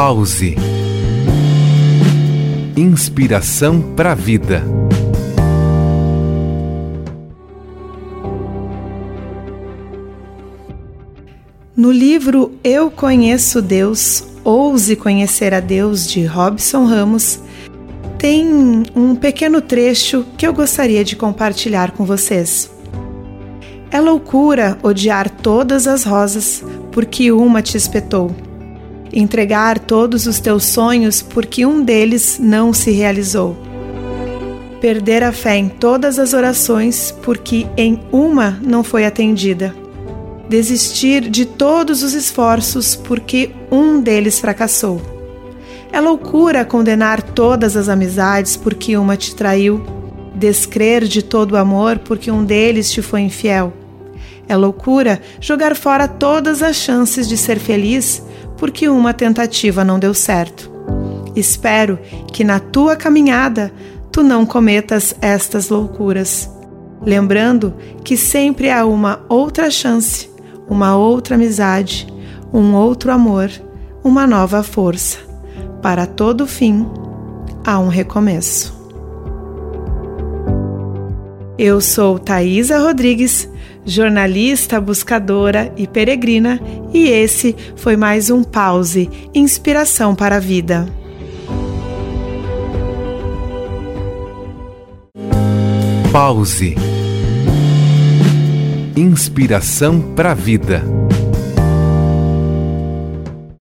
Pause. Inspiração para a vida. No livro Eu Conheço Deus, Ouse Conhecer a Deus, de Robson Ramos, tem um pequeno trecho que eu gostaria de compartilhar com vocês. É loucura odiar todas as rosas porque uma te espetou. Entregar todos os teus sonhos porque um deles não se realizou. Perder a fé em todas as orações porque em uma não foi atendida. Desistir de todos os esforços porque um deles fracassou. É loucura condenar todas as amizades porque uma te traiu descrer de todo o amor porque um deles te foi infiel. É loucura jogar fora todas as chances de ser feliz porque uma tentativa não deu certo. Espero que na tua caminhada tu não cometas estas loucuras, lembrando que sempre há uma outra chance, uma outra amizade, um outro amor, uma nova força. Para todo fim, há um recomeço. Eu sou Thaisa Rodrigues, jornalista, buscadora e peregrina, e esse foi mais um Pause Inspiração para a Vida. Pause Inspiração para a Vida.